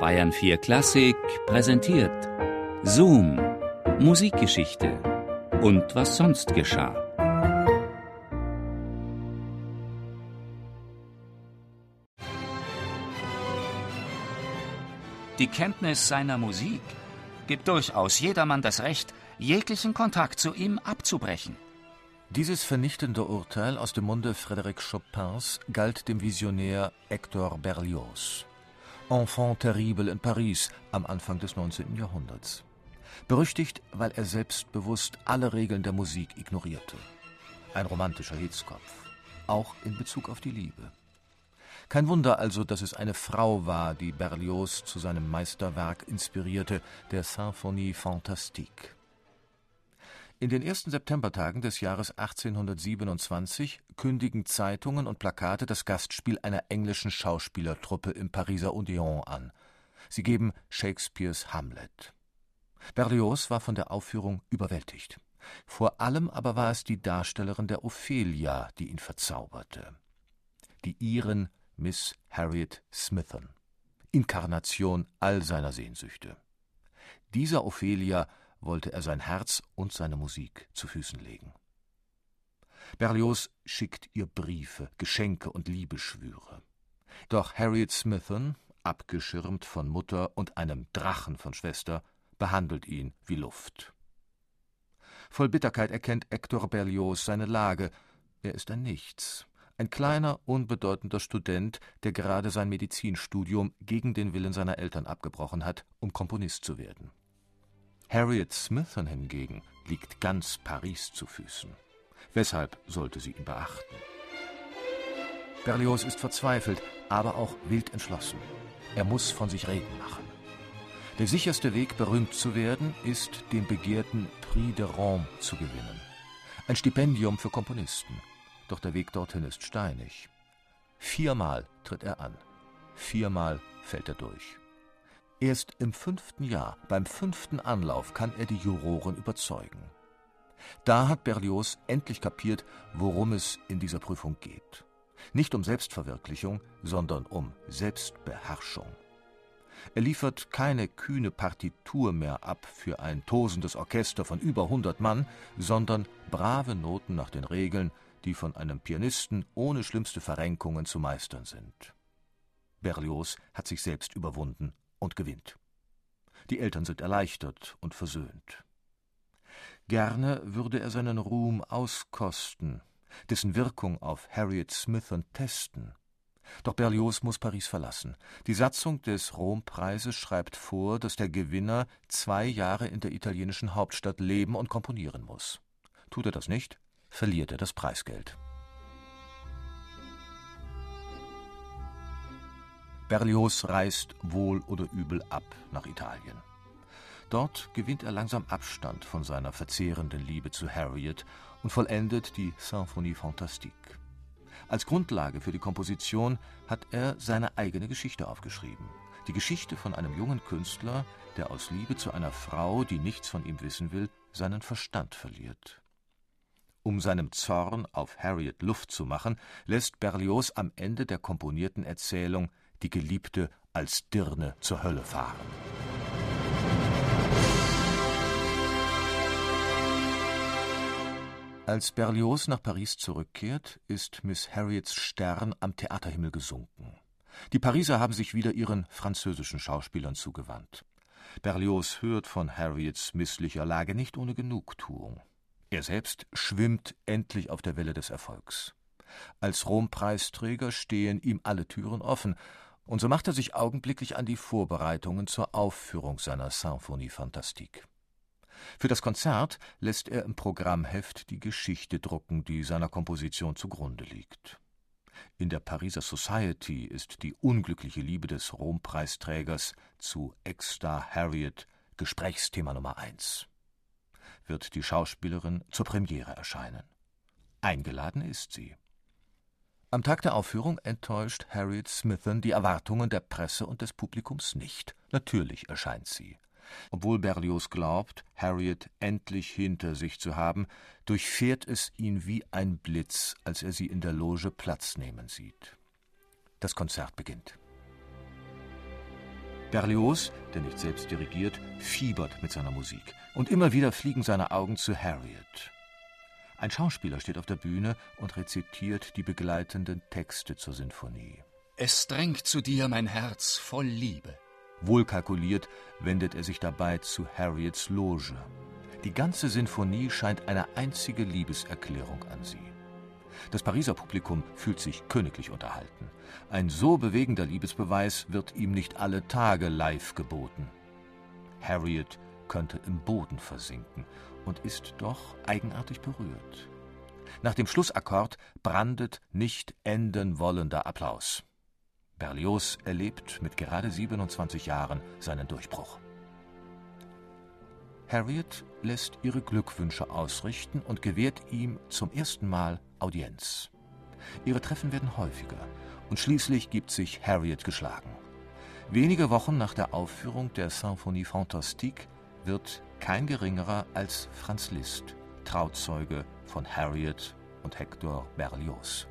Bayern 4 Klassik präsentiert Zoom, Musikgeschichte und was sonst geschah. Die Kenntnis seiner Musik gibt durchaus jedermann das Recht, jeglichen Kontakt zu ihm abzubrechen. Dieses vernichtende Urteil aus dem Munde Frédéric Chopins galt dem Visionär Hector Berlioz. Enfant terrible in Paris am Anfang des 19. Jahrhunderts. Berüchtigt, weil er selbstbewusst alle Regeln der Musik ignorierte. Ein romantischer Hitzkopf, auch in Bezug auf die Liebe. Kein Wunder also, dass es eine Frau war, die Berlioz zu seinem Meisterwerk inspirierte, der Symphonie Fantastique. In den ersten Septembertagen des Jahres 1827 kündigen Zeitungen und Plakate das Gastspiel einer englischen Schauspielertruppe im Pariser Odeon an. Sie geben Shakespeares Hamlet. Berlioz war von der Aufführung überwältigt. Vor allem aber war es die Darstellerin der Ophelia, die ihn verzauberte. Die Iren Miss Harriet Smithon, Inkarnation all seiner Sehnsüchte. Dieser Ophelia wollte er sein Herz und seine Musik zu Füßen legen. Berlioz schickt ihr Briefe, Geschenke und Liebeschwüre. Doch Harriet Smithon, abgeschirmt von Mutter und einem Drachen von Schwester, behandelt ihn wie Luft. Voll Bitterkeit erkennt Hector Berlioz seine Lage. Er ist ein Nichts, ein kleiner, unbedeutender Student, der gerade sein Medizinstudium gegen den Willen seiner Eltern abgebrochen hat, um Komponist zu werden. Harriet Smithson hingegen liegt ganz Paris zu Füßen. Weshalb sollte sie ihn beachten? Berlioz ist verzweifelt, aber auch wild entschlossen. Er muss von sich reden machen. Der sicherste Weg, berühmt zu werden, ist, den begehrten Prix de Rome zu gewinnen. Ein Stipendium für Komponisten. Doch der Weg dorthin ist steinig. Viermal tritt er an. Viermal fällt er durch. Erst im fünften Jahr, beim fünften Anlauf, kann er die Juroren überzeugen. Da hat Berlioz endlich kapiert, worum es in dieser Prüfung geht. Nicht um Selbstverwirklichung, sondern um Selbstbeherrschung. Er liefert keine kühne Partitur mehr ab für ein tosendes Orchester von über hundert Mann, sondern brave Noten nach den Regeln, die von einem Pianisten ohne schlimmste Verrenkungen zu meistern sind. Berlioz hat sich selbst überwunden und gewinnt. Die Eltern sind erleichtert und versöhnt. Gerne würde er seinen Ruhm auskosten, dessen Wirkung auf Harriet Smithon testen. Doch Berlioz muss Paris verlassen. Die Satzung des Rompreises schreibt vor, dass der Gewinner zwei Jahre in der italienischen Hauptstadt leben und komponieren muss. Tut er das nicht, verliert er das Preisgeld. Berlioz reist wohl oder übel ab nach Italien. Dort gewinnt er langsam Abstand von seiner verzehrenden Liebe zu Harriet und vollendet die Symphonie Fantastique. Als Grundlage für die Komposition hat er seine eigene Geschichte aufgeschrieben. Die Geschichte von einem jungen Künstler, der aus Liebe zu einer Frau, die nichts von ihm wissen will, seinen Verstand verliert. Um seinem Zorn auf Harriet Luft zu machen, lässt Berlioz am Ende der komponierten Erzählung die Geliebte als Dirne zur Hölle fahren. Als Berlioz nach Paris zurückkehrt, ist Miss Harriets Stern am Theaterhimmel gesunken. Die Pariser haben sich wieder ihren französischen Schauspielern zugewandt. Berlioz hört von Harriets misslicher Lage nicht ohne Genugtuung. Er selbst schwimmt endlich auf der Welle des Erfolgs. Als Rompreisträger stehen ihm alle Türen offen, und so macht er sich augenblicklich an die Vorbereitungen zur Aufführung seiner Symphonie Fantastique. Für das Konzert lässt er im Programmheft die Geschichte drucken, die seiner Komposition zugrunde liegt. In der Pariser Society ist die unglückliche Liebe des Rompreisträgers zu Ex-Star Harriet Gesprächsthema Nummer eins. Wird die Schauspielerin zur Premiere erscheinen. Eingeladen ist sie. Am Tag der Aufführung enttäuscht Harriet Smithon die Erwartungen der Presse und des Publikums nicht. Natürlich erscheint sie. Obwohl Berlioz glaubt, Harriet endlich hinter sich zu haben, durchfährt es ihn wie ein Blitz, als er sie in der Loge Platz nehmen sieht. Das Konzert beginnt. Berlioz, der nicht selbst dirigiert, fiebert mit seiner Musik. Und immer wieder fliegen seine Augen zu Harriet. Ein Schauspieler steht auf der Bühne und rezitiert die begleitenden Texte zur Sinfonie. Es drängt zu dir mein Herz voll Liebe. Wohlkalkuliert wendet er sich dabei zu Harriets Loge. Die ganze Sinfonie scheint eine einzige Liebeserklärung an sie. Das Pariser Publikum fühlt sich königlich unterhalten. Ein so bewegender Liebesbeweis wird ihm nicht alle Tage live geboten. Harriet könnte im Boden versinken und ist doch eigenartig berührt. Nach dem Schlussakkord brandet nicht enden wollender Applaus. Berlioz erlebt mit gerade 27 Jahren seinen Durchbruch. Harriet lässt ihre Glückwünsche ausrichten und gewährt ihm zum ersten Mal Audienz. Ihre Treffen werden häufiger und schließlich gibt sich Harriet geschlagen. Wenige Wochen nach der Aufführung der Symphonie Fantastique wird kein geringerer als Franz Liszt Trauzeuge von Harriet und Hector Berlioz.